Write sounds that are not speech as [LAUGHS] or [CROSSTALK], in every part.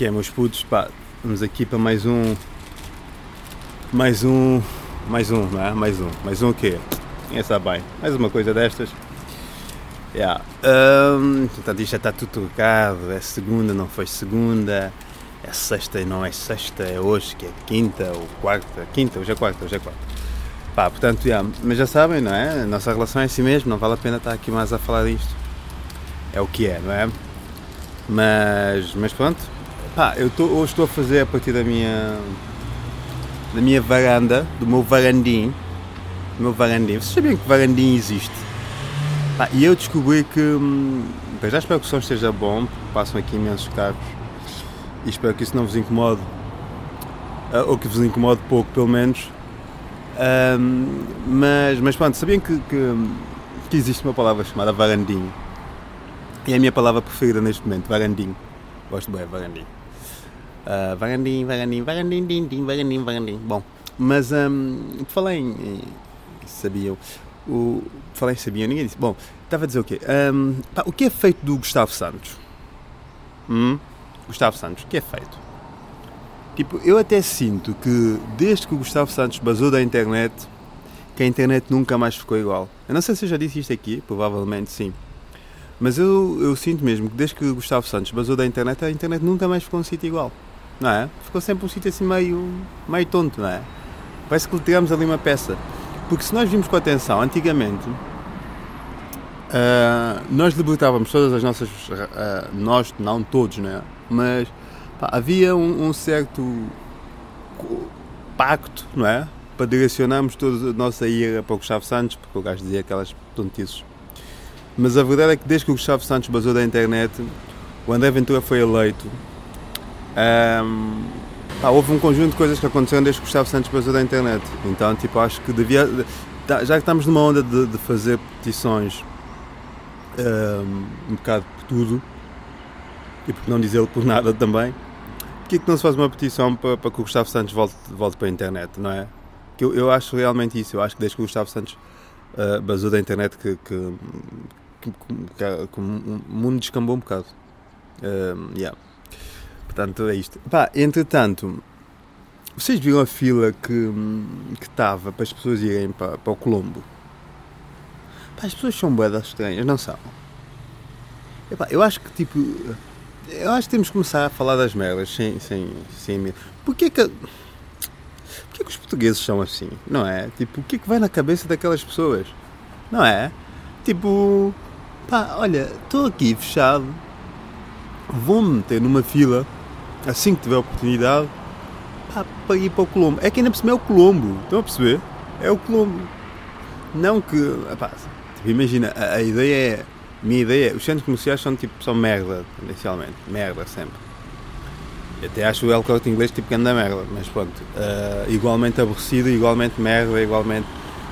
que é, meus putos? Pá, vamos aqui para mais um. Mais um. Mais um, não é? Mais um. Mais um o quê? Quem sabe bem? Mais uma coisa destas. Yeah. Um, portanto, isto já está tudo trocado. É segunda, não foi segunda. É sexta e não é sexta. É hoje que é quinta ou quarta. Quinta, hoje é quarta, hoje é quarta. Pá, portanto, yeah. mas já sabem, não é? A nossa relação é assim mesmo. Não vale a pena estar aqui mais a falar disto. É o que é, não é? Mas, mas pronto, pá, eu tô, hoje estou a fazer a partir da minha da minha varanda, do meu varandim, do meu varandim. Vocês sabiam que varandim existe? Pá, e eu descobri que, hum, já espero que o som esteja bom, passam aqui imensos carros e espero que isso não vos incomode, ah, ou que vos incomode pouco, pelo menos. Um, mas, mas pronto, sabiam que, que, que existe uma palavra chamada varandinho? É a minha palavra preferida neste momento, varandim. Gosto bem, varandim. Uh, varandim, varandim, varandim, din, din, varandim, varandim. Bom, mas um, falei em, em, sabiam, o, falei em sabiam, ninguém disse. Bom, estava a dizer o quê? Um, pá, o que é feito do Gustavo Santos? Hum? Gustavo Santos, o que é feito? Tipo, eu até sinto que desde que o Gustavo Santos basou da internet, que a internet nunca mais ficou igual. Eu não sei se eu já disse isto aqui, provavelmente sim. Mas eu, eu sinto mesmo que desde que o Gustavo Santos basou da internet, a internet nunca mais ficou um sítio igual. Não é? Ficou sempre um sítio assim meio, meio tonto, não é? Parece que tiramos ali uma peça. Porque se nós vimos com atenção, antigamente, uh, nós libertávamos todas as nossas. Uh, nós, não todos, não é? Mas pá, havia um, um, certo pacto, não é? Para direcionarmos toda a nossa ira para o Gustavo Santos, porque o gajo dizia aquelas tontices mas a verdade é que desde que o Gustavo Santos basou da internet, o André Ventura foi eleito. Um, pá, houve um conjunto de coisas que aconteceram desde que Gustavo Santos basou da internet. Então, tipo, acho que devia. Já que estamos numa onda de, de fazer petições um, um bocado por tudo, e por não dizê-lo por nada também, porquê que não se faz uma petição para, para que o Gustavo Santos volte, volte para a internet, não é? Que eu, eu acho realmente isso. Eu acho que desde que o Gustavo Santos uh, basou da internet que, que, que, o mundo descambou um bocado. Uh, yeah. Portanto, é isto. Pá, entretanto, vocês viram a fila que estava para as pessoas irem para, para o Colombo? Pá, as pessoas são boedas estranhas, não são? Epá, eu acho que tipo. Eu acho que temos que começar a falar das merdas sem, sem, sem medo. Porquê que. Porquê que os portugueses são assim? Não é? Tipo, o que é que vai na cabeça daquelas pessoas? Não é? Tipo, pá, olha, estou aqui fechado, vou-me meter numa fila assim que tiver oportunidade pá, para ir para o Colombo. É que ainda por cima é o Colombo, estão a perceber? É o Colombo. Não que, tipo, imagina, a, a, ideia é, a minha ideia é, os centros comerciais são tipo, são merda, tendencialmente, merda sempre. Eu até acho o El Corte Inglês tipo anda merda, mas pronto, uh, igualmente aborrecido, igualmente merda, igualmente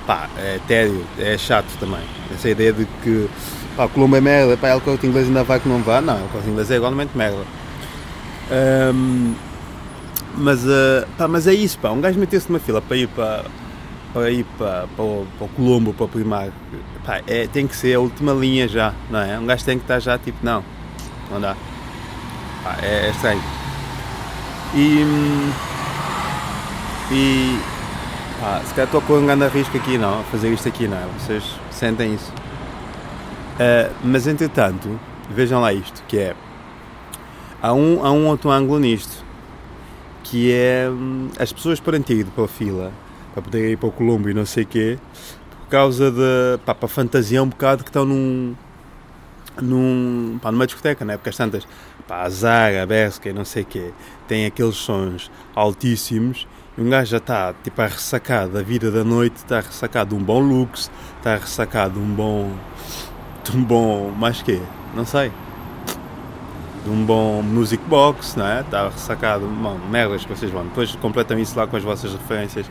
pá, é tédio, é chato também. Essa ideia de que pá, Colombo é merda, pá, o corte inglês ainda vai que não vá, não, o corte inglês é igualmente merda. Um, mas, uh, pá, mas é isso, pá, um gajo meter-se numa fila para ir para, para ir para, para, o, para o Colombo, para o Primar, pá, é, tem que ser a última linha já, não é? Um gajo tem que estar já tipo, não, não dá. Pá, é, é estranho. E, e ah, se calhar estou com um grande risco aqui, não, a fazer isto aqui, não é? Vocês sentem isso. Uh, mas entretanto, vejam lá isto, que é. Há um, há um outro ângulo nisto, que é hum, as pessoas para ido para a fila, para poder ir para o Colombo e não sei o quê, por causa pá, para fantasia um bocado que estão num. num pá, numa discoteca, não é? Porque as tantas. pá, a Zara, a Berska e não sei o quê, têm aqueles sons altíssimos um gajo já está tipo a ressacar da vida da noite, está ressacado de um bom looks, está ressacado de um bom. de um bom. mais quê? Não sei. De um bom music box, não é? Está ressacado. Bom, merdas que vocês vão. Depois completam isso lá com as vossas referências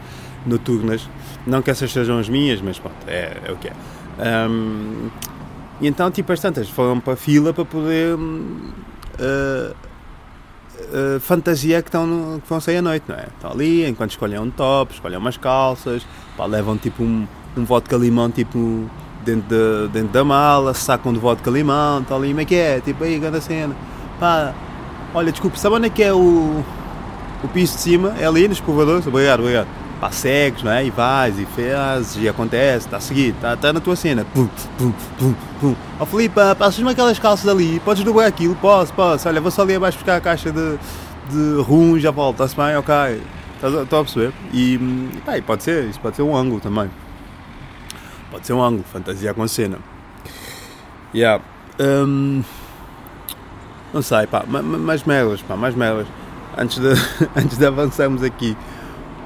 noturnas. Não que essas sejam as minhas, mas pronto, é, é o que é. Um, e então, tipo, as tantas foram para a fila para poder. Uh, uh, fantasia que, estão no, que vão sair à noite, não é? Estão ali, enquanto escolhem um top, escolhem umas calças, pá, levam tipo um, um vodka limão tipo dentro, de, dentro da mala, sacam de vodka limão, estão ali, como é que é? Tipo, aí, grande cena. Pá, Olha, desculpe, sabe onde é que é o, o piso de cima? É ali nos provadores? Obrigado, obrigado. Pá, segues, não é? E vais, e fazes, e acontece, está a seguir, está tá na tua cena. Pum, pum, pum, pum. Ó oh, Filipe, passas-me aquelas calças ali, podes dobrar aquilo? Posso, posso. Olha, vou só ali abaixo buscar a caixa de, de rum, já volto, está-se bem? Ok. Estou a perceber? E, pá, e pode ser, isso pode ser um ângulo também. Pode ser um ângulo, fantasia com cena. Yeah. Um, não sei, pá, mais merdas, pá, mais merdas. Antes de, [LAUGHS] antes de avançarmos aqui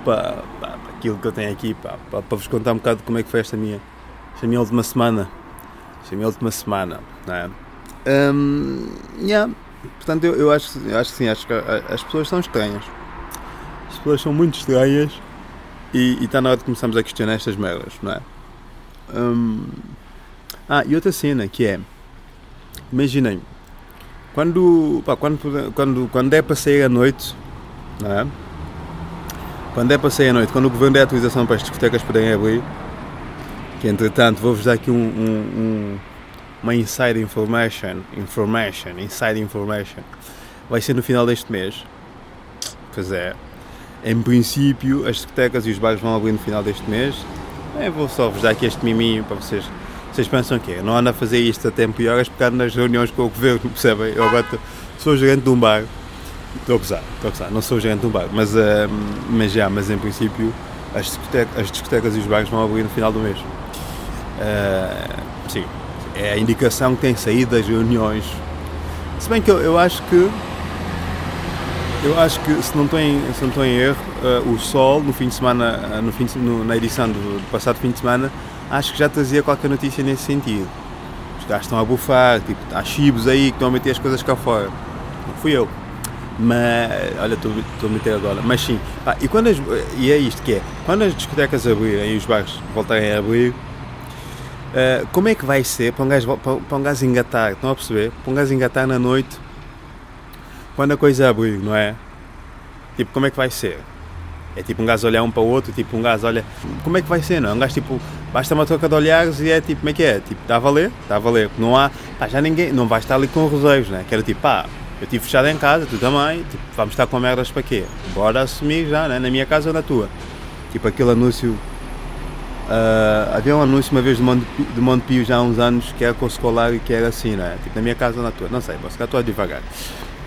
para, aquilo que eu tenho aqui, pá, para, para vos contar um bocado como é que foi esta minha, esta minha última semana. Esta minha última semana, não é? Um, yeah. Portanto, eu, eu, acho, eu acho que sim, acho que as pessoas são estranhas. As pessoas são muito estranhas e, e está na hora de começarmos a questionar estas merdas, não é? Um, ah, e outra cena que é, imaginem, quando, pá, quando, quando, quando é para sair à noite, não é? Quando é para sair à noite, quando o governo der autorização para as discotecas poderem abrir, que entretanto vou-vos dar aqui um, um, um, uma inside information, information, inside information, vai ser no final deste mês. Pois é, em princípio as discotecas e os bares vão abrir no final deste mês. Vou só vos dar aqui este miminho para vocês vocês pensam que eu não ando a fazer isto a tempo e horas porque ando nas reuniões com o governo, [LAUGHS] percebem? Eu agora sou gerente de um bar. Estou a gozar, estou a gozar, não sou gerente de um bar, mas, uh, mas já, mas em princípio as discotecas, as discotecas e os bares vão abrir no final do mês. Uh, sim, é a indicação que tem saído das reuniões. Se bem que eu, eu acho que eu acho que se não estou em, se não estou em erro, uh, o Sol no fim de semana, no fim de, no, na edição do, do passado fim de semana acho que já trazia qualquer notícia nesse sentido. Os gajos estão a bufar, tipo, há chibos aí que estão a meter as coisas cá fora. Não fui eu. Mas, olha, estou, a meter agora. Mas sim, pá, e, quando as, e é isto que é, quando as discotecas abrirem e os bares voltarem a abrir, uh, como é que vai ser para um, gajo, para, para um gajo engatar, estão a perceber? Para um gajo engatar na noite, quando a coisa abrir, não é? Tipo, como é que vai ser? É tipo um gajo olhar um para o outro, tipo um gajo olha. Como é que vai ser, não? É um gajo tipo, basta uma troca de olhares e é tipo, como é que é? Tipo, está a valer? Está a valer. Não há, pá, já ninguém, não vai estar ali com rodeios, né? Que era tipo, pá, eu estive fechado em casa, tu também, tipo, vamos estar com merdas para quê? Bora assumir já, né? Na minha casa ou na tua? Tipo aquele anúncio. Uh, havia um anúncio uma vez de Monte, de Monte Pio já há uns anos que era com o escolar e que era assim, né? Tipo, na minha casa ou na tua? Não sei, vou ficar estou devagar.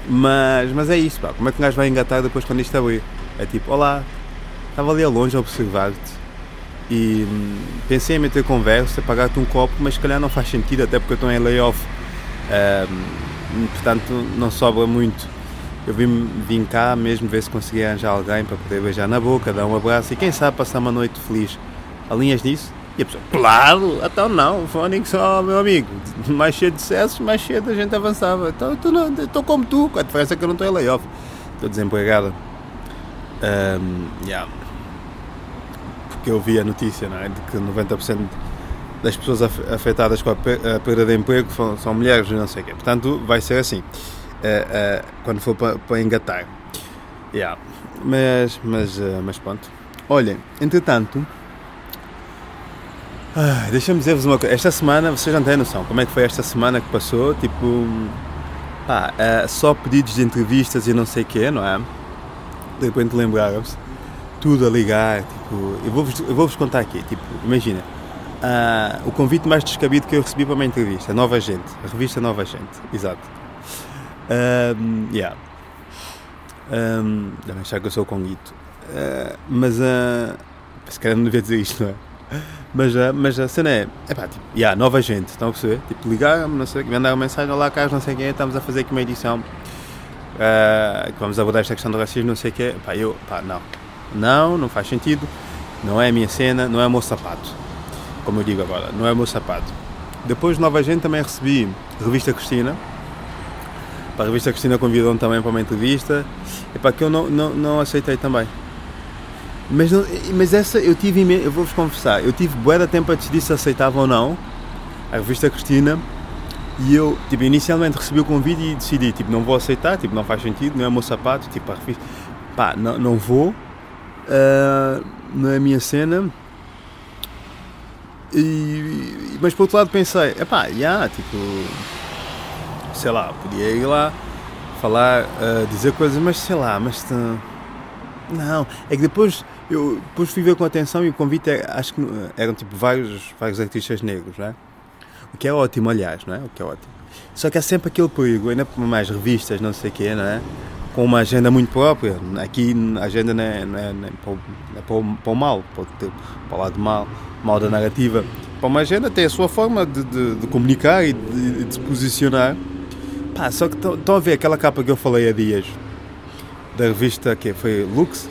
Mas, mas é isso, pá. Como é que um gajo vai engatar depois quando isto abrir? É tipo, olá, estava ali a longe a observar-te e hum, pensei em meter conversa, pagar-te um copo, mas se calhar não faz sentido, até porque eu estou em layoff. Um, portanto, não sobra muito. Eu vim, vim cá mesmo ver se conseguia arranjar alguém para poder beijar na boca, dar um abraço e quem sabe passar uma noite feliz. Alinhas nisso? E a pessoa, claro, então não, Fónix só, meu amigo, mais cheio de sucessos, mais cedo a gente avançava. Então, estou como tu, a diferença é que eu não estou em layoff, estou desempregada. Um, yeah. Porque eu vi a notícia não é? de que 90% das pessoas afetadas com a perda de emprego são mulheres e não sei o quê. Portanto, vai ser assim uh, uh, quando for para, engatar. Yeah. Mas, mas, uh, mas pronto. Olhem, entretanto, ah, deixa-me dizer-vos uma coisa. Esta semana, vocês não têm noção como é que foi esta semana que passou. Tipo, pá, só pedidos de entrevistas e não sei o quê, não é? de repente lembraram-se, tudo a ligar, tipo, eu vou-vos vou contar aqui, tipo, imagina, uh, o convite mais descabido que eu recebi para uma entrevista, Nova Gente, a revista Nova Gente, exato. Um, yeah. Um, devem achar que eu sou o Conguito. Uh, mas, uh, se calhar não devia dizer isto, não é? Mas, uh, mas a cena é, é pá, tipo, yeah, nova gente, estão a perceber? Tipo, ligaram-me, não sei, mandaram mensagem, olá Carlos, não sei quem é, estamos a fazer aqui uma edição uh, que vamos abordar esta questão do racismo, não sei o quê. Pá, eu, pá, não. Não, não faz sentido. Não é a minha cena, não é o meu sapato. Como eu digo agora, não é o meu sapato. Depois, nova gente, também recebi revista Cristina. Para a revista Cristina convidou-me também para uma entrevista. E para que eu não, não, não aceitei também. Mas, não, mas essa eu tive, eu vou-vos confessar, eu tive boa tempo a decidir se aceitava ou não a revista Cristina e eu, tipo, inicialmente recebi o convite e decidi, tipo, não vou aceitar, tipo, não faz sentido, não é o meu sapato, tipo, a revista, pá, não, não vou, uh, não é a minha cena. E, mas por outro lado pensei, é pá, yeah, tipo, sei lá, podia ir lá, falar, uh, dizer coisas, mas sei lá, mas. Uh, não, é que depois eu depois fui ver com atenção e o convite é, acho que eram tipo vários, vários artistas negros, não é? O que é ótimo, aliás, não é? O que é ótimo. Só que há sempre aquele perigo, ainda por mais revistas, não sei o quê, não é? Com uma agenda muito própria. Aqui a agenda não é, não é, não é, para, o, é para, o, para o mal, para o, para o lado mal, mal da narrativa. Para uma agenda tem a sua forma de, de, de comunicar e de, de, se posicionar. Pá, só que estão a ver aquela capa que eu falei há dias da revista que foi Lux,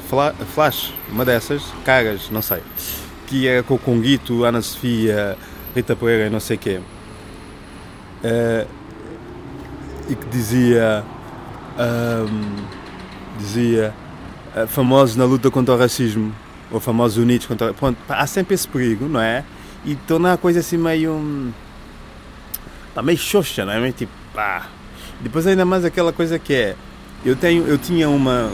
Flash, uma dessas, caras, não sei, que era com o Conguito, Ana Sofia, Rita Pereira e não sei quê. Uh, e que dizia um, dizia uh, famosos na luta contra o racismo ou famosos unidos contra pronto, há sempre esse perigo não é e tornar a coisa assim meio pá, meio xoxa não é meio tipo pá depois ainda mais aquela coisa que é eu tenho, eu tinha uma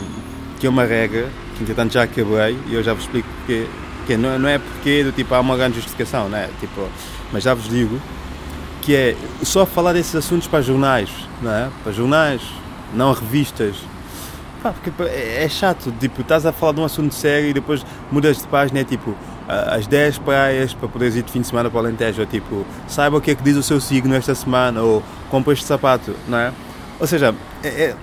que é uma regra que entretanto já quebrei e eu já vos explico porque que não, não é porque do tipo há uma grande justificação, né? Tipo, mas já vos digo que é só falar desses assuntos para jornais, não é? Para jornais, não revistas. Pá, porque é, é chato, tipo, estás a falar de um assunto sério e depois mudas de página, é tipo, as 10 praias para poderes ir de fim de semana para o Alentejo, ou tipo, saiba o que é que diz o seu signo esta semana, ou compra este sapato, não é? Ou seja, é, é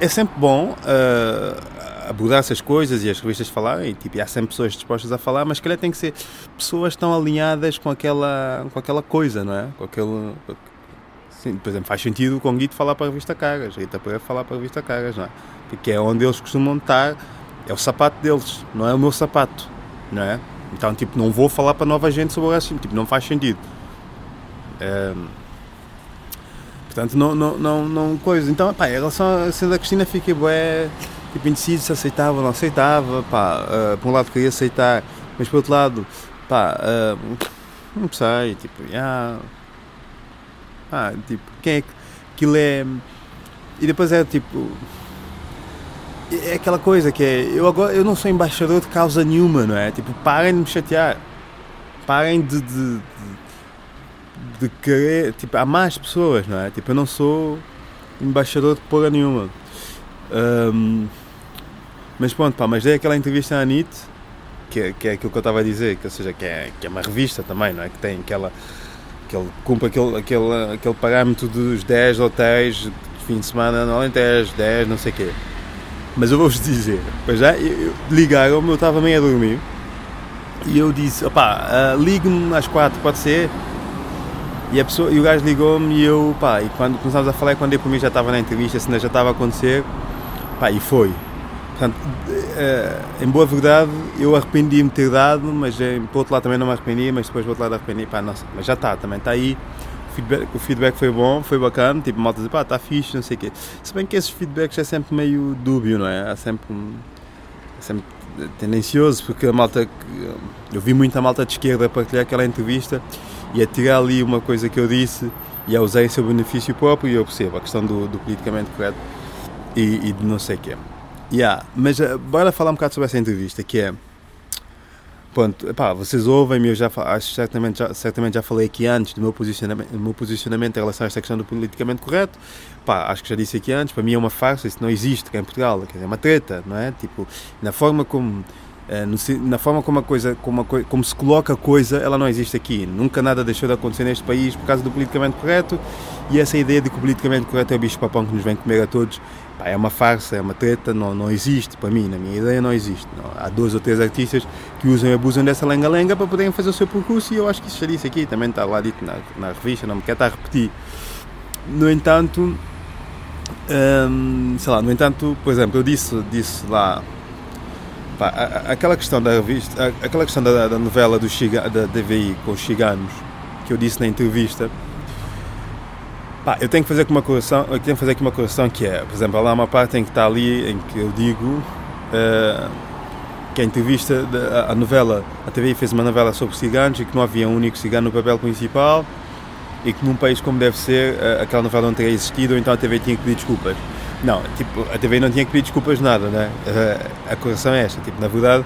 é sempre bom uh, abordar essas coisas e as revistas falarem, e, tipo, e há sempre pessoas dispostas a falar, mas que tem que ser pessoas tão alinhadas com aquela, com aquela coisa, não é? Com aquele. Por exemplo, faz sentido o Conguito falar para a revista Caras, a Pereira falar para a revista Caras, não é? Porque é onde eles costumam estar, é o sapato deles, não é o meu sapato, não é? Então, tipo, não vou falar para nova gente sobre o racismo, tipo, não faz sentido. É, Portanto, não, não, não, não coisa. Então, pá, em relação a ser da Cristina, fiquei bué, tipo, indeciso se aceitava ou não aceitava. Pá, uh, por um lado queria aceitar, mas por outro lado, pá, uh, não sei, tipo, yeah, ah, tipo, quem é que. Aquilo é. E depois é tipo. É aquela coisa que é. Eu agora eu não sou embaixador de causa nenhuma, não é? Tipo, parem de me chatear. Parem de, de de querer, tipo, há mais pessoas, não é? Tipo, eu não sou embaixador de porra nenhuma. Um, mas pronto, pá, mas dei aquela entrevista à Anitte, que, é, que é aquilo que eu estava a dizer, que, ou seja, que é, que é uma revista também, não é? Que tem aquela, que ele cumpre aquele, aquele, aquele parâmetro dos 10 hotéis de fim de semana no Alentejo, 10, não sei o quê. Mas eu vou-vos dizer, pois já, ligaram-me, eu estava meio a dormir, e eu disse, opá, uh, ligue-me às 4, pode ser? E, a pessoa, e o gajo ligou-me e eu, pá, e quando começámos a falar, quando eu por mim já estava na entrevista, cena já estava a acontecer, pá, e foi. Portanto, eh, em boa verdade, eu arrependi-me de ter dado, mas por outro lado também não me arrependi, mas depois por outro lado arrependi, pá, nossa, mas já está, também está aí. O feedback, o feedback foi bom, foi bacana, tipo, malta diz, pá, está fixe, não sei o quê. Se bem que esses feedbacks é sempre meio dúbio, não é? Há sempre, é sempre tendencioso, porque a malta, eu vi muita malta de esquerda partilhar aquela entrevista e a tirar ali uma coisa que eu disse e a usar em seu benefício próprio e eu percebo a questão do, do politicamente correto e, e, de não sei o quê. Yeah, mas uh, bora falar um bocado sobre essa entrevista que é pronto, pá, vocês ouvem-me, eu já acho certamente já, certamente já falei aqui antes do meu posicionamento, meu posicionamento em relação a esta questão do politicamente correto. Pá, acho que já disse aqui antes, para mim é uma farsa, isso não existe cá em Portugal, é uma treta, não é? Tipo, na forma como na forma como, a coisa, como, a, como se coloca a coisa, ela não existe aqui. Nunca nada deixou de acontecer neste país por causa do politicamente correto e essa ideia de que o politicamente correto é o bicho papão que nos vem comer a todos é uma farsa, é uma treta, não, não existe para mim, na minha ideia não existe. Não. Há dois ou três artistas que usam e abusam dessa lenga-lenga para poderem fazer o seu percurso e eu acho que isso já disse aqui, também está lá dito na, na revista, não me quero estar a repetir. No entanto, hum, sei lá, no entanto, por exemplo, eu disse, disse lá Pá, aquela questão da revista, aquela questão da, da novela do Chiga, da DVI com os chiganos, que eu disse na entrevista, pá, eu tenho que fazer aqui uma correção, eu tenho que fazer aqui uma correção que é, por exemplo, há uma parte em que está ali em que eu digo uh, que a entrevista, a, a novela, a TVI fez uma novela sobre ciganos e que não havia um único cigano no papel principal e que num país como deve ser, uh, aquela novela não teria existido, então a TV tinha que pedir desculpas. Não, tipo, a TV não tinha que pedir desculpas de nada, né? A, a correção é esta, tipo, na verdade,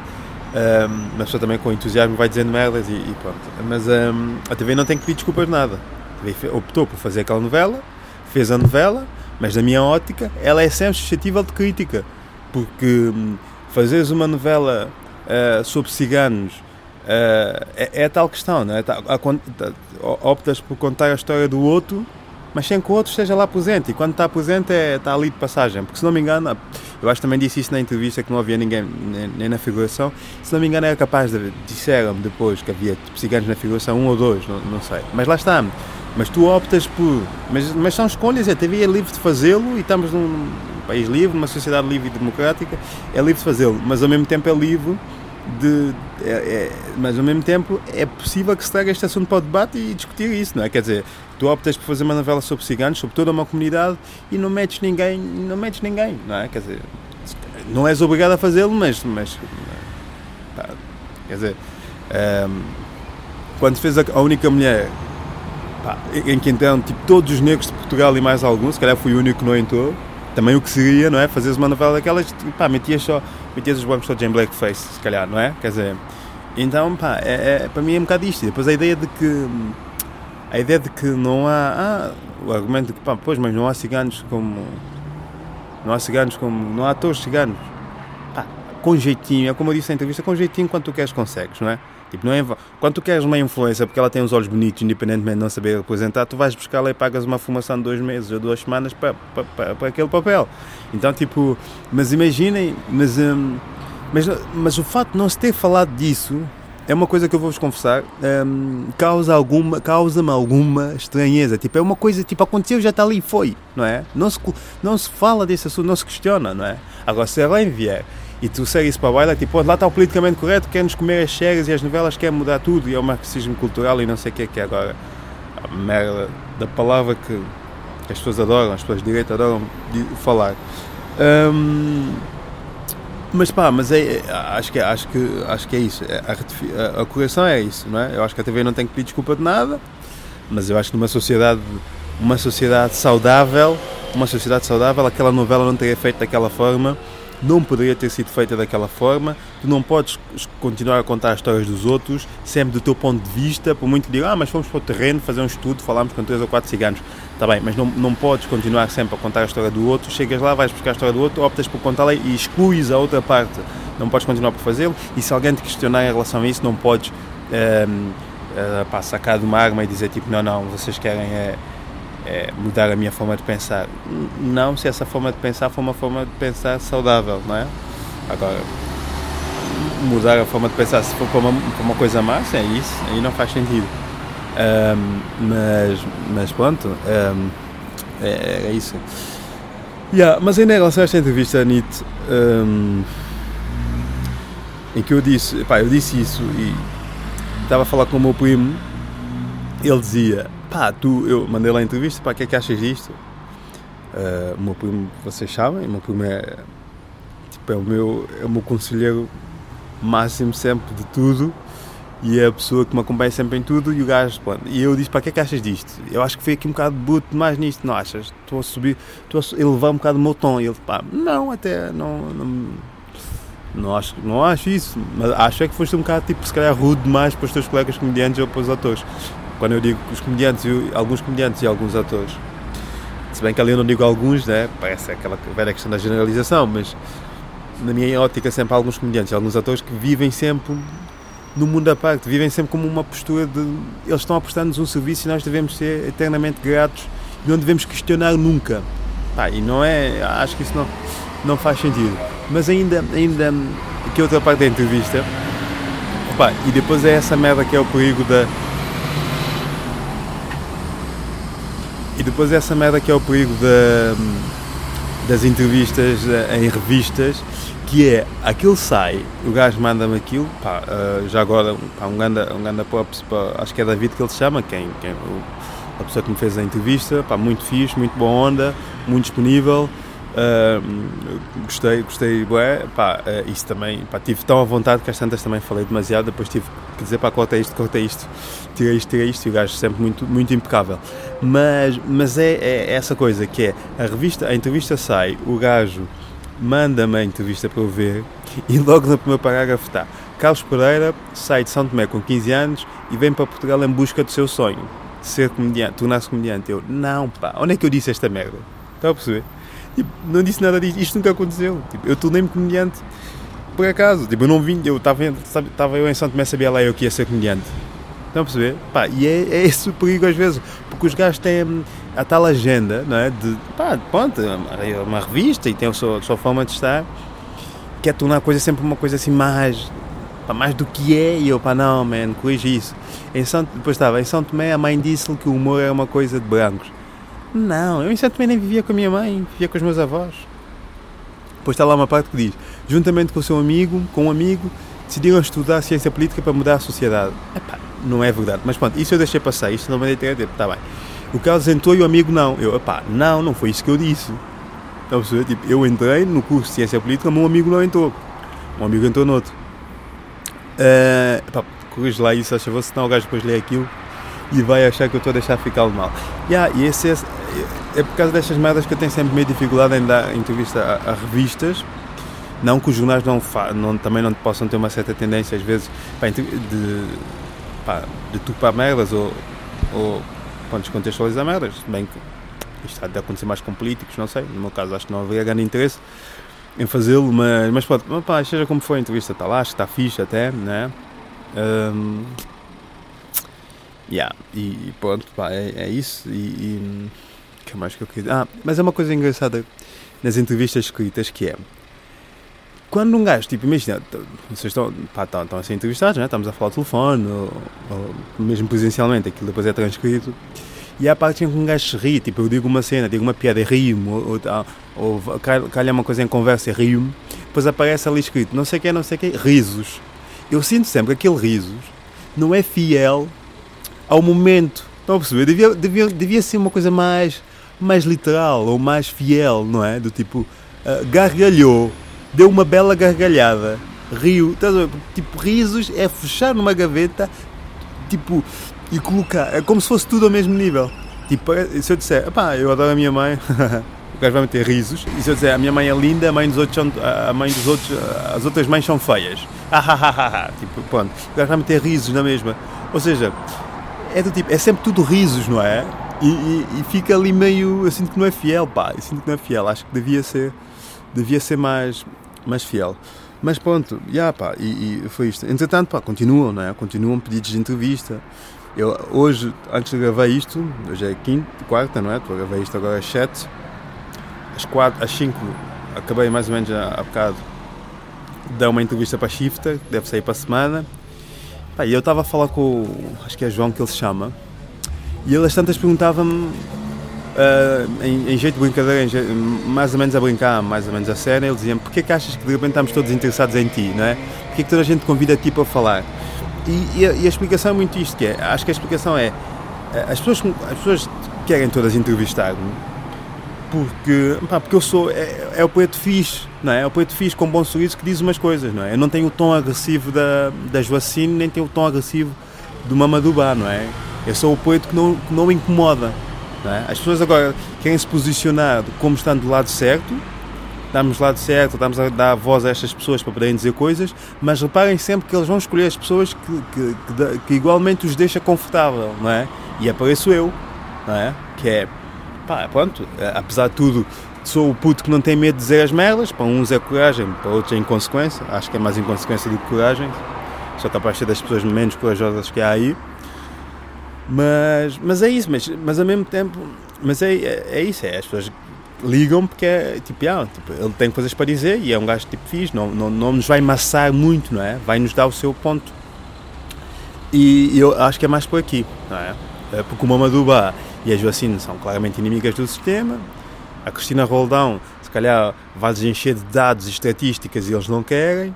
um, uma pessoa também com entusiasmo vai dizendo merdas e, e pronto. Mas um, a TV não tem que pedir desculpas de nada. A TV optou por fazer aquela novela, fez a novela, Mas na minha ótica, ela é sempre suscetível de crítica. Porque hum, fazeres uma novela uh, sobre ciganos uh, é, é, a tal questão, não é? Tá, a, a, optas por contar a história do outro, mas sem que o outro esteja lá presente. E quando está presente, é, está ali de passagem. Porque se não me engano, eu acho que também disse isso na entrevista, que não havia ninguém, nem, nem na figuração. Se não me engano, era capaz de. Disseram-me depois que havia ciganos na figuração, um ou dois, não, não sei. Mas lá está. Mas tu optas por. Mas, mas são escolhas, a TV é livre de fazê-lo e estamos num país livre, numa sociedade livre e democrática, é livre de fazê-lo, mas ao mesmo tempo é livre de. É, é, mas ao mesmo tempo é possível que se traga este assunto para o debate e discutir isso, não é? Quer dizer, tu optas por fazer uma novela sobre ciganos, sobre toda uma comunidade e não metes ninguém, não metes ninguém, não é? Quer dizer, não és obrigado a fazê-lo, mas. mas quer dizer, um, ehm, quando fez a, a única mulher pá, em que entraram tipo, todos os negros de Portugal e mais alguns, se calhar fui o único que não entrou. Também o que seria, não é? Fazeres uma novela daquelas, pá, metias só, metias os bancos todos em blackface, se calhar, não é? Quer dizer, então, pá, é, é, para mim é um bocado isto. Depois a ideia de que, a ideia de que não há, ah, o argumento de que, pá, pois, mas não há ciganos como, não há ciganos como, não há atores ciganos. Com jeitinho, é como eu disse na entrevista, com jeitinho quanto tu queres consegues, não é? Tipo, não é, quando tu queres uma influência porque ela tem os olhos bonitos, independentemente de não saber representar, tu vais buscar la e pagas uma formação de dois meses ou duas semanas para, para, para, para aquele papel. Então, tipo, mas imaginem, mas, hum, mas, mas o facto de não se ter falado disso é uma coisa que eu vou-vos confessar, hum, causa alguma, causa-me alguma estranheza. Tipo, é uma coisa, tipo, aconteceu, já está ali foi, não é? Não se, não se fala desse assunto, não se questiona, não é? Agora, se ela vier e tu segue isso para a baila, tipo, lá está o politicamente correto, quer-nos comer as séries e as novelas, quer mudar tudo, e é o marxismo cultural e não sei o que é que é agora a merda da palavra que, as pessoas adoram, as pessoas de direito adoram falar. Um, mas pá, mas é, é, acho, que, é, acho, que, acho que é isso. É, a, a, a, correção é isso, não é? Eu acho que a TV não tem que pedir desculpa de nada, mas eu acho que numa sociedade, uma sociedade saudável, uma sociedade saudável, aquela novela não teria feito daquela forma não poderia ter sido feita daquela forma, tu não podes continuar a contar as histórias dos outros, sempre do teu ponto de vista, por muito que digam, ah, mas fomos para o terreno fazer um estudo, falámos com três ou quatro ciganos, está bem, mas não, não podes continuar sempre a contar a história do outro, chegas lá, vais buscar a história do outro, optas por contá-la e excluís a outra parte, não podes continuar por fazê-lo, e se alguém te questionar em relação a isso, não podes um, ehm, uh, eh, pá, sacar de uma arma e dizer tipo, não, não, vocês querem é, é, mudar a minha forma de pensar. Não se essa forma de pensar for uma forma de pensar saudável, não é? Agora, mudar a forma de pensar se for para uma, para uma coisa má, é isso, aí não faz sentido. Um, mas, mas pronto, um, é, é, isso. Yeah, mas ainda em relação a esta entrevista, Anitta, um, em que eu disse, pá, eu disse isso e estava a falar com o meu primo, ele dizia, pá, tu, eu mandei lá a entrevista, pá, o que é que achas disto? Uh, o meu primo, vocês sabem, o meu primo é, tipo, é, o meu, é o meu conselheiro máximo sempre de tudo e é a pessoa que me acompanha sempre em tudo e o gajo, pô, e eu disse, pá, o que é que achas disto? Eu acho que foi aqui um bocado de buto demais nisto, não achas? Estou a subir, estou a elevar um bocado o meu tom e ele, pá, não, até, não, não não acho, não acho isso, mas acho é que foste um bocado tipo, se calhar rude demais para os teus colegas comediantes ou para os atores. Quando eu digo os comediantes, alguns comediantes e alguns atores, se bem que ali eu não digo alguns, né? parece aquela velha questão da generalização, mas na minha ótica sempre há alguns comediantes e alguns atores que vivem sempre no mundo à parte, vivem sempre como uma postura de eles estão a prestar-nos um serviço e nós devemos ser eternamente gratos e não devemos questionar nunca. Pá, e não é, acho que isso não, não faz sentido. Mas ainda, ainda aqui outra parte da entrevista, pá, e depois é essa merda que é o perigo da E depois essa merda que é o perigo da, das entrevistas eh, em revistas, que é aquilo sai, o gajo manda-me aquilo, pá, uh, já agora pá, um grande, um grande props, pá, acho que é David que ele se chama, quem, quem a pessoa que me fez a entrevista, pá, muito fixe, muito boa onda, muito disponível. Uh, gostei, gostei, bué, pá, uh, isso também, pá, tive tão à vontade que às tantas também falei demasiado, depois tive que dizer, pá, corta isto, corta isto, tira isto, tira isto, e o gajo sempre muito, muito impecável. Mas, mas é, é essa coisa que é, a revista, a entrevista sai, o gajo manda-me a entrevista para eu ver, [LAUGHS] e logo no primeiro parágrafo está, Carlos Pereira sai de São Tomé com 15 anos e vem para Portugal em busca do seu sonho, de ser comediante, tornar-se comediante. Eu, não pá, onde é que eu disse esta merda? Está a perceber? Tipo, não disse nada disto. Isto nunca aconteceu. Tipo, eu tornei-me comediante por acaso. Tipo, eu não vim, eu estava eu em Santo Tomé, sabia lá eu que ia ser comediante. Estão a perceber? Pá, e é, é esse o perigo às vezes, porque os gajos têm a tal agenda, não é? De, pá, pronto, é uma revista e tem a sua, a sua forma de estar, quer é tornar a coisa sempre uma coisa assim mais, pá, mais do que é, e eu, pá, não, man, corrige isso. Em São, depois estava, em São Tomé a mãe disse-lhe que o humor é uma coisa de brancos. Não, eu em Tomé nem vivia com a minha mãe, vivia com os meus avós. Depois está lá uma parte que diz, juntamente com o seu amigo, com um amigo, decidiram estudar ciência política para mudar a sociedade. Epá, não é verdade. Mas pronto, isso eu deixei passar, isto não mandei ter, está bem. O Carlos entrou e o amigo não. Eu, pá, não, não foi isso que eu disse. Estão a perceber? Tipo, eu entrei no curso de Ciência Política, mas meu amigo não entrou. O amigo entrou noutro. Uh, pá, corrige lá isso, acha você, senão o gajo depois lê aquilo e vai achar que eu estou a deixar ficar mal. Yeah, e esse é, por causa destas merdas que eu tenho sempre meio dificuldade em dar entrevista a, a revistas. Não que os jornais não, não, também não possam ter uma certa tendência, às vezes, pá, de, pá, de tupar merdas ou, ou pronto, descontextualizar merdas. Bem que isto há de acontecer mais com políticos, não sei. No meu caso, acho que não haveria grande interesse em fazê-lo, mas, mas pode, pá, seja como for, a entrevista está lá, acho que está fixe até, né? Um, yeah, e, e pronto, pá, é, é isso. E, e que mais que eu queria. Ah, mas é uma coisa engraçada nas entrevistas escritas que é quando um gajo, tipo, imagina, vocês estão, pá, estão, estão a ser entrevistados, né? estamos a falar ao telefone, ou, ou, mesmo presencialmente, aquilo depois é transcrito, e há parte em que um gajo se ri, tipo, eu digo uma cena, digo uma piada e rio-me, ou, ou, ou calha uma coisa em conversa e rio-me, depois aparece ali escrito, não sei o que, não sei o que, risos. Eu sinto sempre que aquele risos não é fiel ao momento. Estão a perceber? Devia, devia, devia ser uma coisa mais, mais literal ou mais fiel, não é? Do tipo, uh, gargalhou deu uma bela gargalhada, riu, tipo, risos é fechar numa gaveta, tipo, e colocar, é como se fosse tudo ao mesmo nível. Tipo, se eu disser, pá, eu adoro a minha mãe, [LAUGHS] o gajo vai meter risos, e se eu disser, a minha mãe é linda, a mãe dos outros são, a mãe dos outros, as outras mães são feias, [LAUGHS] tipo, pronto, o gajo vai meter risos na mesma. Ou seja, é do tipo, é sempre tudo risos, não é? E, e, e, fica ali meio. Eu sinto que não é fiel, pá. Eu sinto que não é fiel. Acho que devia ser, devia ser mais, mais fiel. Mas pronto, yeah, pá, e, e, foi isto. Entretanto, pá, continuam, não é? Continuam pedidos de entrevista. Eu, hoje, antes de gravar isto, hoje é quinta, quarta, não é? Estou a gravar isto agora às sete. Às quatro, às cinco, acabei mais ou menos há bocado de dar uma entrevista para a Shifter, que deve sair para a semana. Pá, e eu estava a falar com, acho que é João que ele se chama, e ele às tantas perguntava-me Uh, em, em, jeito de brincadeira, jeito, mais ou menos a brincar, mais ou menos a sério, ele dizia porquê que achas que de repente estamos todos interessados em ti, não é? Porquê que toda a gente convida ti para falar? E, e, a, e, a, explicação é muito isto que é, acho que a explicação é, as pessoas, as pessoas querem todas entrevistar-me porque, pá, porque eu sou, é, é, o poeta fixe, não é? É o poeta fixe com bom sorriso que diz umas coisas, não é? Eu não tenho o tom agressivo da, da Joacine, nem tenho o tom agressivo do Mamadubá, não é? Eu sou o poeta que não, que não incomoda, é? As pessoas agora querem se posicionar como estando do lado certo, damos lado certo, estamos a dar voz a estas pessoas para poderem dizer coisas, mas reparem sempre que eles vão escolher as pessoas que, que, que, que igualmente os deixa confortável, não é? E apareço eu, não é? Que é, pá, pronto, apesar de tudo, sou o puto que não tem medo de dizer as merdas, para uns é coragem, para outros é inconsequência, acho que é mais inconsequência do que coragem, sou capaz de ser das pessoas menos corajosas que há aí, mas, mas é isso, mas, mas ao mesmo tempo, mas é, é, é isso, é, as pessoas ligam porque é tipo, ah, tipo, ele tem coisas para dizer e é um gajo tipo fixe, não, não, não nos vai maçar muito, não é? Vai nos dar o seu ponto. E eu acho que é mais por aqui, não é? é porque o Mamadou e a Joacine são claramente inimigas do sistema, a Cristina Roldão, se calhar, vai-lhes encher de dados e estatísticas e eles não querem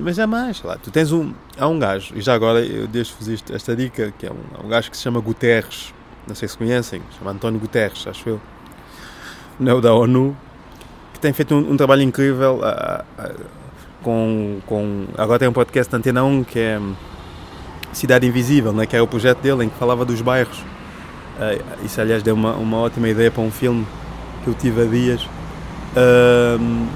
mas é mais, lá, tu tens um. Há um gajo, e já agora eu deixo-vos esta dica, que é um, é um gajo que se chama Guterres, não sei se conhecem, se chama António Guterres, acho eu, não da ONU, que tem feito um, um trabalho incrível uh, uh, com, com. Agora tem um podcast da Antena 1 que é Cidade Invisível, né, que é o projeto dele em que falava dos bairros. Uh, isso, aliás, deu uma, uma ótima ideia para um filme que eu tive há dias. Uh,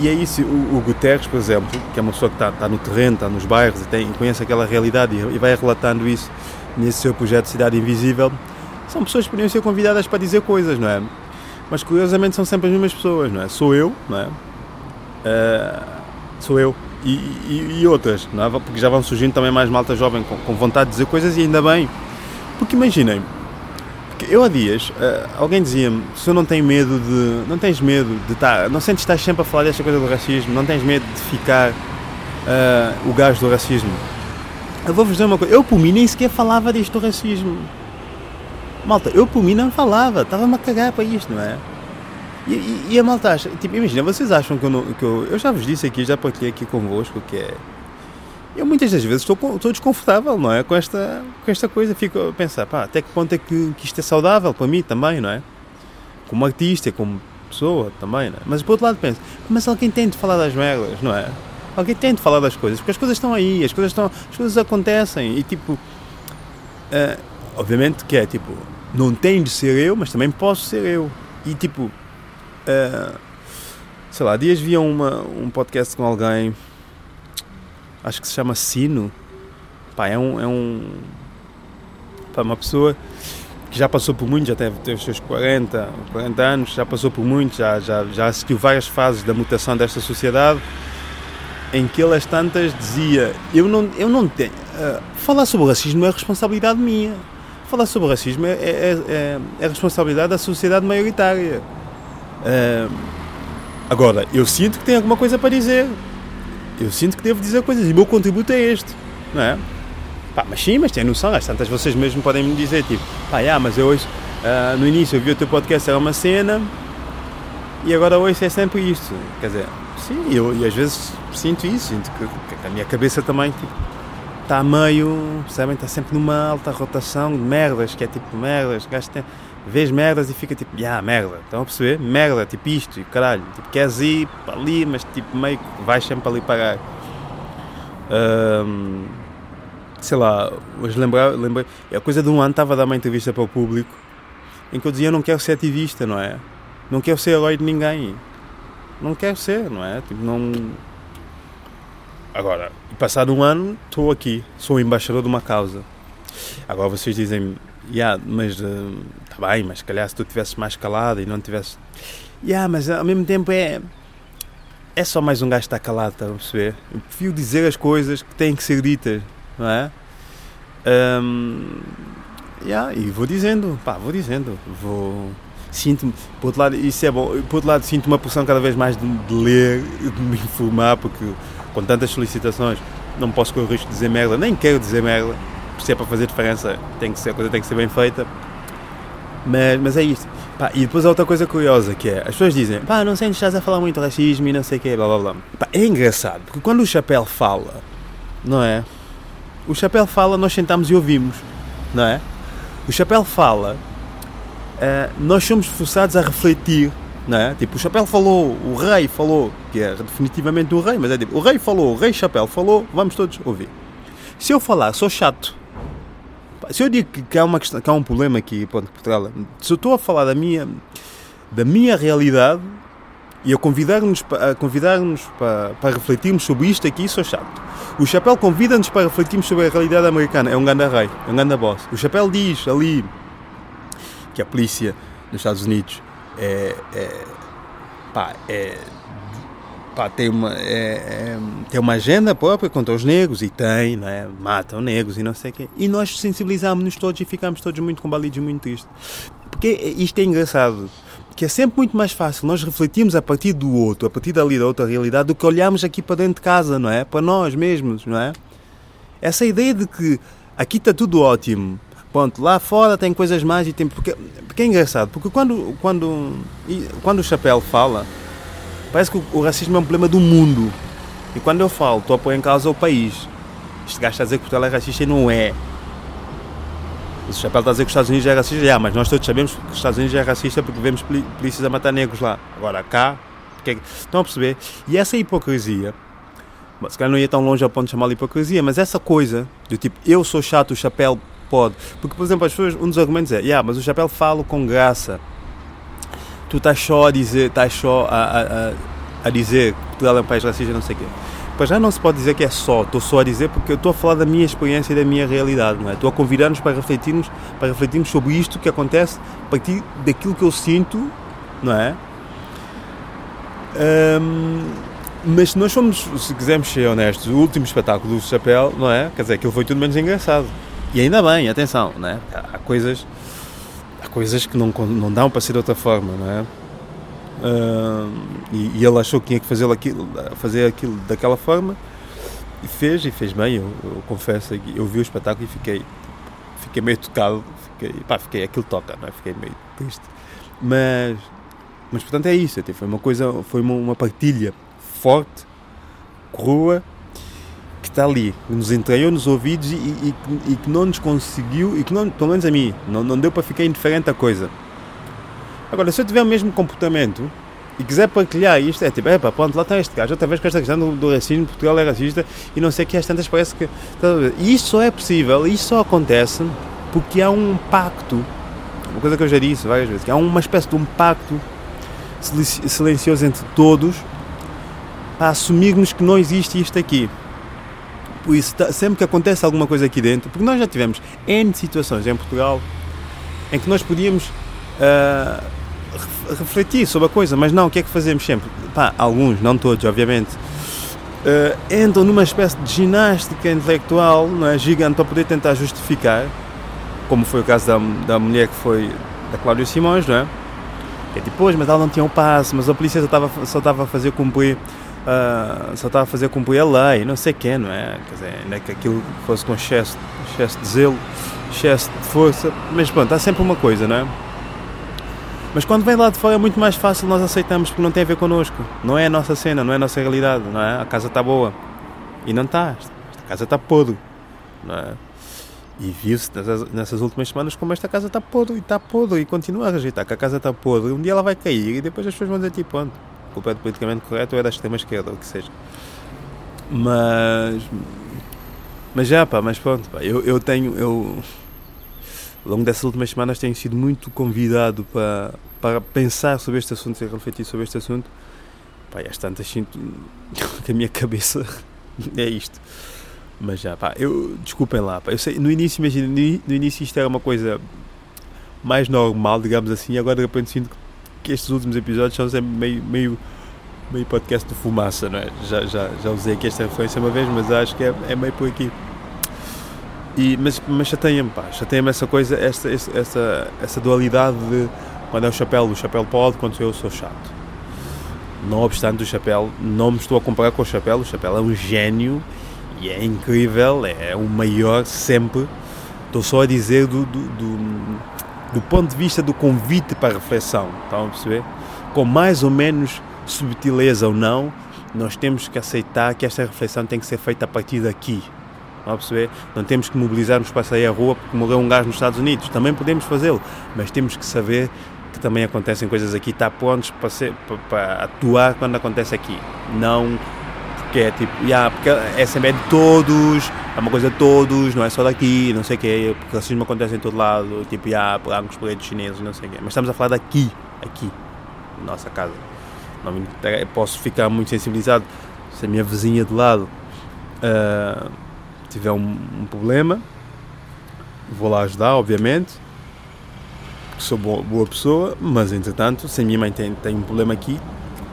e é isso, o, o Guterres, por exemplo, que é uma pessoa que está, no terreno, está nos bairros e, tem, conhece aquela realidade e, e vai relatando isso nesse seu projeto Cidade Invisível, são pessoas que poderiam ser convidadas para dizer coisas, não é? Mas curiosamente são sempre as mesmas pessoas, não é? Sou eu, não é? Uh, sou eu. E, e, e, outras, é? Porque já vão surgindo também mais malta jovem com, com vontade de dizer coisas e ainda bem. Porque imaginem, porque eu há dias, uh, alguém dizia-me, se eu não tenho medo de. Não tens medo de estar. Não sentes que estás sempre a falar desta coisa do racismo, não tens medo de ficar uh, o gajo do racismo. Eu vou-vos dizer uma coisa, eu por mim nem sequer falava disto do racismo. Malta, eu por mim não falava, estava-me a cagar para isto, não é? E, e, e, a malta acha, tipo, imagina, vocês acham que eu, não, que eu, eu já vos disse aqui, já partilhei aqui convosco que é, eu muitas das vezes estou, estou desconfortável, não é, com esta, com esta coisa, fico a pensar, pá, até que ponto é que, que isto é saudável para mim também, não é? Como artista, como pessoa também, não é? Mas por outro lado penso, mas alguém tem de falar das merdas, não é? Alguém tem de falar das coisas, porque as coisas estão aí, as coisas, estão, as coisas acontecem e tipo, uh, obviamente que é tipo, não tem de ser eu, mas também posso ser eu. E tipo, uh, sei lá, dias via uma, um podcast com alguém, acho que se chama Sino. Pá, é um. É um pá, uma pessoa que já passou por muito, já teve, teve os seus 40, 40 anos, já passou por muito, já, já, já assistiu várias fases da mutação desta sociedade em que ele tantas dizia eu não, eu não tenho uh, falar sobre racismo é responsabilidade minha falar sobre racismo é, é, é, é responsabilidade da sociedade maioritária uh, agora, eu sinto que tenho alguma coisa para dizer. Eu sinto que devo dizer coisas e o meu contributo é este não é? Pá, mas sim, mas tem noção, às tantas vocês mesmo podem me dizer tipo, pá, yeah, mas eu hoje uh, no início eu vi o teu podcast era uma cena e agora hoje é sempre isto. Quer dizer, sim, eu, e às vezes sinto isso, sinto que, que a minha cabeça também tipo, está meio, sabem, está sempre numa alta rotação de merdas, que é tipo merdas, gajo tem, vês merdas e fica tipo, ah, yeah, merda, estão a perceber? Merda, tipo isto, e caralho, tipo, queres ir para ali, mas tipo meio que vais sempre ali pagar. Um, sei lá, hoje lembrei, lembrei, a coisa de um ano estava a dar uma entrevista para o público em que eu dizia, eu não quero ser ativista, não é? Não quero ser herói de ninguém. Não quero ser, não é? Tipo, não Agora, passado um ano, estou aqui, sou embaixador de uma causa. Agora vocês dizem, yeah, mas está uh, bem, mas se calhar se tu tivesses mais calado e não tivesse. Yeah, mas ao mesmo tempo é. É só mais um gajo que está calado, está a perceber? Eu prefiro dizer as coisas que têm que ser ditas, não é? Um, yeah, e vou dizendo, pá, vou dizendo, vou. Sinto-me, por outro lado, isso é bom, por outro lado, sinto uma pressão cada vez mais de, de ler, de me informar, porque com tantas solicitações, não posso correr o risco de dizer merda, nem quero dizer merda, se é para fazer diferença, tem que ser, a coisa tem que ser bem feita. Mas, mas é isto. Pá, e depois há outra coisa curiosa que é, as pessoas dizem, pá, não sei, estás a falar muito racismo e não sei o quê, blá blá blá. Pá, é engraçado, porque quando o chapéu fala, não é? O chapéu fala, nós sentamos e ouvimos, não é? O chapéu fala, uh, nós somos forçados a refletir não é? Tipo, o Chapéu falou, o rei falou, que é definitivamente o rei, mas é tipo, o rei falou, o rei Chapéu falou, vamos todos ouvir. Se eu falar, sou chato. Se eu digo que há, uma questão, que há um problema aqui, ponto, Portugal, se eu estou a falar da minha, da minha realidade e a convidar-nos a convidar para, para refletirmos sobre isto aqui, sou chato. O Chapéu convida-nos para refletirmos sobre a realidade americana, é um ganda rei, é um ganda boss. O Chapéu diz ali que a polícia nos Estados Unidos é, é, pá, é, pá, tem, uma, é, é, tem uma agenda própria contra os negros e tem, não é? matam negros e não sei o quê. E nós sensibilizámos-nos todos e ficámos todos muito combalidos e muito tristes. Porque isto é engraçado. Que é sempre muito mais fácil nós refletirmos a partir do outro, a partir dali da outra realidade, do que olharmos aqui para dentro de casa, não é? Para nós mesmos, não é? Essa ideia de que aqui está tudo ótimo, Ponto. Lá fora tem coisas mais e tem. Porque, porque é engraçado, porque quando, quando, quando o Chapéu fala, parece que o, racismo é um problema do mundo. E quando eu falo, estou a pôr em causa o país. Este gajo está a dizer que Portugal é racista e não é. O Chapéu está a dizer que os Estados Unidos é racista, é, mas nós todos sabemos que os Estados Unidos é racista porque vemos polícias a matar negros lá. Agora cá, porque, estão a perceber? E essa hipocrisia, se calhar não ia tão longe ao ponto de chamar hipocrisia, mas essa coisa do tipo, eu sou chato, o chapéu pode. Porque, por exemplo, as pessoas, um dos argumentos é, yeah, mas o chapéu fala com graça. Tu estás só a dizer, estás só a, a, a, dizer que Portugal é um país racista, não sei o quê. para já não se pode dizer que é só, estou só a dizer porque eu estou a falar da minha experiência e da minha realidade, não é? Estou a convidar-nos para refletirmos, para refletirmos sobre isto que acontece a partir daquilo que eu sinto, não é? Um, mas se nós somos, se quisermos ser honestos, o último espetáculo do Chapéu, não é? Quer dizer, aquilo foi tudo menos engraçado. E ainda bem, atenção, não é? Há coisas, coisas que não, não dão para ser de outra forma, não é? Uh, e, e, ele achou que tinha que fazer aquilo, fazer aquilo daquela forma e fez, e fez bem. Eu, eu confesso, eu vi o espetáculo e fiquei, fiquei meio tocado, fiquei, pá, fiquei, aquilo toca, não é? Fiquei meio triste. Mas, mas portanto é isso, foi uma coisa, foi uma, uma partilha forte, crua, está ali, nos entranhou nos ouvidos e, e, e, que não nos conseguiu, e que não, pelo menos a mim, não, não deu para ficar indiferente à coisa. Agora, se eu tiver o mesmo comportamento e quiser partilhar isto, é tipo, pá, pronto, lá está este gajo, outra vez com esta questão do, do racismo, Portugal é racista e não sei o que, às tantas parece que. E isto só é possível, isto só acontece porque há um pacto, uma coisa que eu já disse várias vezes, que há uma espécie de um pacto silencioso entre todos para assumirmos que não existe isto aqui. Por isso, tá, sempre que acontece alguma coisa aqui dentro, porque nós já tivemos N situações em Portugal em que nós podíamos. Uh, refletir sobre a coisa, mas não, o que é que fazemos sempre? Pá, alguns, não todos, obviamente, uh, entram numa espécie de ginástica intelectual não é, gigante para poder tentar justificar, como foi o caso da, da mulher que foi da Cláudia Simões, não é? É tipo, pois, mas ela não tinha um passo, mas a polícia só estava, só estava a fazer cumprir. Uh, só estava a fazer cumprir a lei, não sei quê, não é? Quer dizer, ainda que aquilo fosse com excesso, excesso de zelo, excesso de força, mas pronto, há sempre uma coisa, não é? Mas quando vem lá de fora é muito mais fácil nós aceitamos porque não tem a ver connosco. Não é a nossa cena, não é a nossa realidade, não é? A casa está boa. E não está. Esta casa está podre. Não é? E viu-se nessas, nessas, últimas semanas como esta casa está podre e está podre e continua a rejeitar que a casa está podre. Um dia ela vai cair e depois as pessoas vão dizer tipo, pronto, culpa é do politicamente correto ou é da extrema esquerda, ou o que seja. Mas. Mas já, pá, mas pronto, pá, eu, eu tenho. Eu, ao longo dessas últimas semanas tenho sido muito convidado para, para pensar sobre este assunto e refletir sobre este assunto. Pá, e às tantas sinto [LAUGHS] que a minha cabeça [LAUGHS] é isto. Mas já, pá, eu, desculpem lá, pá, eu sei, no início, imagina, no início isto era uma coisa mais normal, digamos assim, agora de repente sinto que estes últimos episódios são sempre meio, meio, meio podcast de fumaça, não é? Já, já, já usei aqui esta referência uma vez, mas acho que é, é meio por aqui. E, mas mas chateia-me, pá, chateia-me essa coisa, essa, essa, essa dualidade de quando é o chapéu, o chapéu pode, quando eu sou chato. Não obstante, o chapéu, não me estou a comparar com o chapéu, o chapéu é um gênio e é incrível, é o maior sempre. Estou só a dizer do, do, do, do ponto de vista do convite para reflexão, estão a perceber? Com mais ou menos subtileza ou não, nós temos que aceitar que esta reflexão tem que ser feita a partir daqui, Estão a perceber? Não temos que mobilizar-nos para sair à rua porque morreu um gajo nos Estados Unidos. Também podemos fazê-lo, mas temos que saber que também acontecem coisas aqui, está prontos para, ser, para, para, atuar quando acontece aqui. Não porque é tipo, yeah, porque é de todos, é uma coisa de todos, não é só daqui, não sei o quê, porque racismo acontece em todo lado, tipo, yeah, pegamos os pretos chineses, não sei o quê. Mas estamos a falar daqui, aqui, nossa casa. Não me, posso ficar muito sensibilizado se a minha vizinha de lado. Uh, tiver um, um problema, vou lá ajudar, obviamente, porque sou boa, boa, pessoa, mas entretanto, se a minha mãe tem, tem um problema aqui,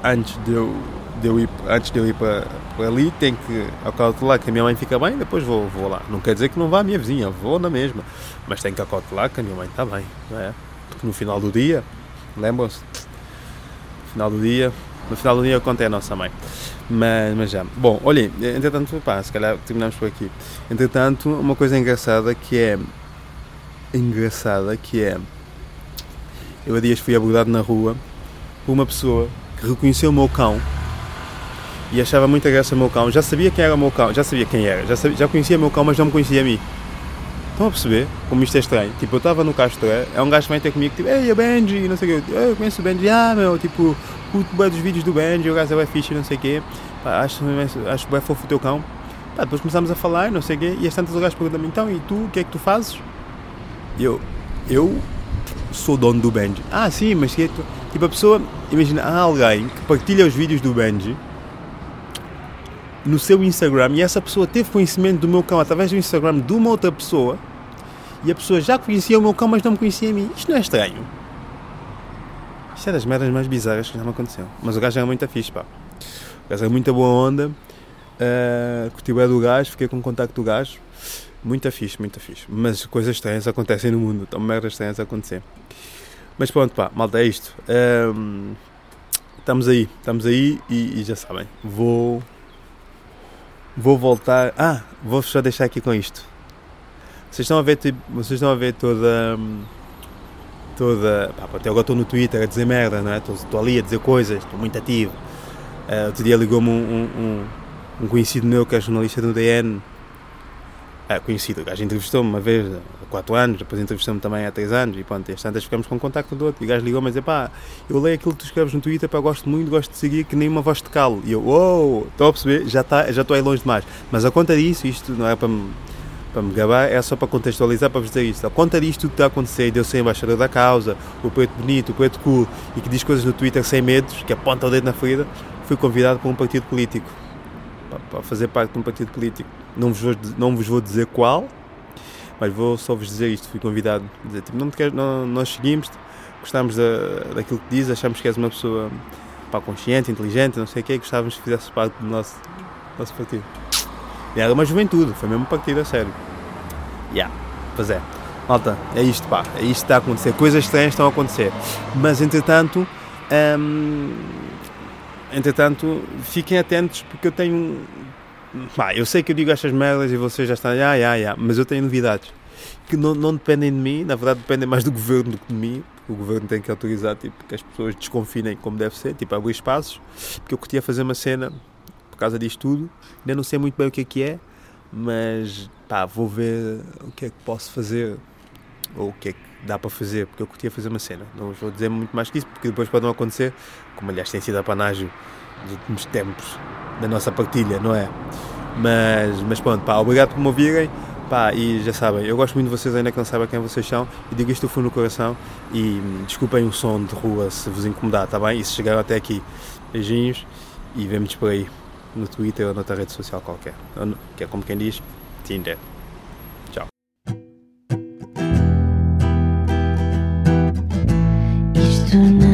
antes de eu, de eu ir, antes de eu ir para, ali, tenho que acautelar que a minha mãe fica bem, depois vou, vou lá. Não quer dizer que não vá a minha vizinha, vou na mesma, mas tenho que acautelar que a minha mãe está bem, não é? Porque no final do dia, lembram-se? No final do dia, no final do dia conta é a nossa mãe. Mas, mas já. Bom, olhem, entretanto, pá, se calhar terminamos por aqui. Entretanto, uma coisa engraçada que é. Engraçada que é. Eu há dias fui abordado na rua por uma pessoa que reconheceu o meu cão e achava muita graça o meu cão. Já sabia quem era o meu cão, já sabia quem era, já, sabia, já conhecia o meu cão, mas não me conhecia a mim. Estão a perceber como isto é estranho? Tipo, eu estava no Castro, é um gajo que vem ter comigo, tipo, ei, é Benji, não sei o quê. Eu conheço o Benji, ah, meu, tipo, curto bem dos vídeos do Benji, o gajo é fixe, não sei o quê. Pá, acho, acho bem fofo o teu cão. Pá, depois começámos a falar, não sei o quê, e as tantas o gajo pergunta-me, então, e tu, o que é que tu fazes? E eu, eu sou dono do Benji. Ah, sim, mas que é tu? Tipo, a pessoa, imagina, há alguém que partilha os vídeos do Benji no seu Instagram e essa pessoa teve conhecimento do meu cão através do Instagram de uma outra pessoa e a pessoa já conhecia o meu cão, mas não me conhecia a mim. Isto não é estranho? Isto é das merdas mais bizarras que já me aconteceu. Mas o gajo era muito fixe, pá. O gajo era muito boa onda. Uh, curti o do gajo, fiquei com o contacto do gajo. Muito fixe, muito fixe. Mas coisas estranhas acontecem no mundo. Estão merdas estranhas a acontecer. Mas pronto, pá, malta, é isto. Um, estamos aí, estamos aí e, e, já sabem. Vou. Vou voltar. Ah, vou só deixar aqui com isto. Vocês estão a ver, tipo, vocês estão a ver toda. Toda. Pá, até agora estou no Twitter a dizer merda, não é? Estou, estou ali a dizer coisas, estou muito ativo. Uh, outro dia ligou-me um, um, um, um conhecido meu que é jornalista do DN é, conhecido. O gajo entrevistou-me uma vez há 4 anos, depois entrevistou-me também há 3 anos e pronto, e tantas ficamos com contacto do outro. E o gajo ligou-me e disse: pá, eu leio aquilo que tu escreves no Twitter, pá, gosto muito, gosto de seguir que nem uma voz de calo. E eu, uou, wow, estou a perceber, já, tá, já estou aí longe demais. Mas a conta disso, isto não é para me, para me gabar, é só para contextualizar, para vos dizer isto. A conta disto tudo que está a acontecer, de eu ser embaixador da causa, o preto bonito, o preto cool e que diz coisas no Twitter sem medos, que aponta o dedo na ferida, fui convidado por um partido político para fazer parte de um partido político. Não vos vou, não vos vou dizer qual, mas vou só vos dizer isto. Fui convidado a dizer: tipo, não te não, nós seguimos gostamos da, daquilo que diz, achamos que és uma pessoa pá, consciente, inteligente, não sei o quê, gostávamos que fizesse parte do nosso, nosso partido. E era uma juventude, foi mesmo um partido a sério. Yeah, pois é. Malta, é isto, pá, é isto que está a acontecer. Coisas estranhas estão a acontecer. Mas entretanto, hum, entretanto, fiquem atentos porque eu tenho Pá, eu sei que eu digo estas merdas e vocês já estão, ah, ah, ah, mas eu tenho novidades que não, não dependem de mim, na verdade dependem mais do governo do que de mim, o governo tem que autorizar tipo, que as pessoas desconfinem como deve ser, tipo abrir espaços, porque eu curtia fazer uma cena por causa disto tudo, ainda não sei muito bem o que é que é, mas pá, vou ver o que é que posso fazer ou o que é que dá para fazer, porque eu curtia fazer uma cena. Não vou dizer muito mais que isso, porque depois pode não acontecer, como aliás tem sido a panágio dos últimos tempos da nossa partilha, não é? Mas, mas pronto, pá, obrigado por me ouvirem. Pá, e já sabem, eu gosto muito de vocês, ainda que não saibam quem vocês são, e digo isto do fundo do coração. E hum, desculpem o som de rua se vos incomodar, tá bem? E se chegaram até aqui, beijinhos e vemos por aí no Twitter ou noutra rede social qualquer, que é como quem diz, Tinder. tonight.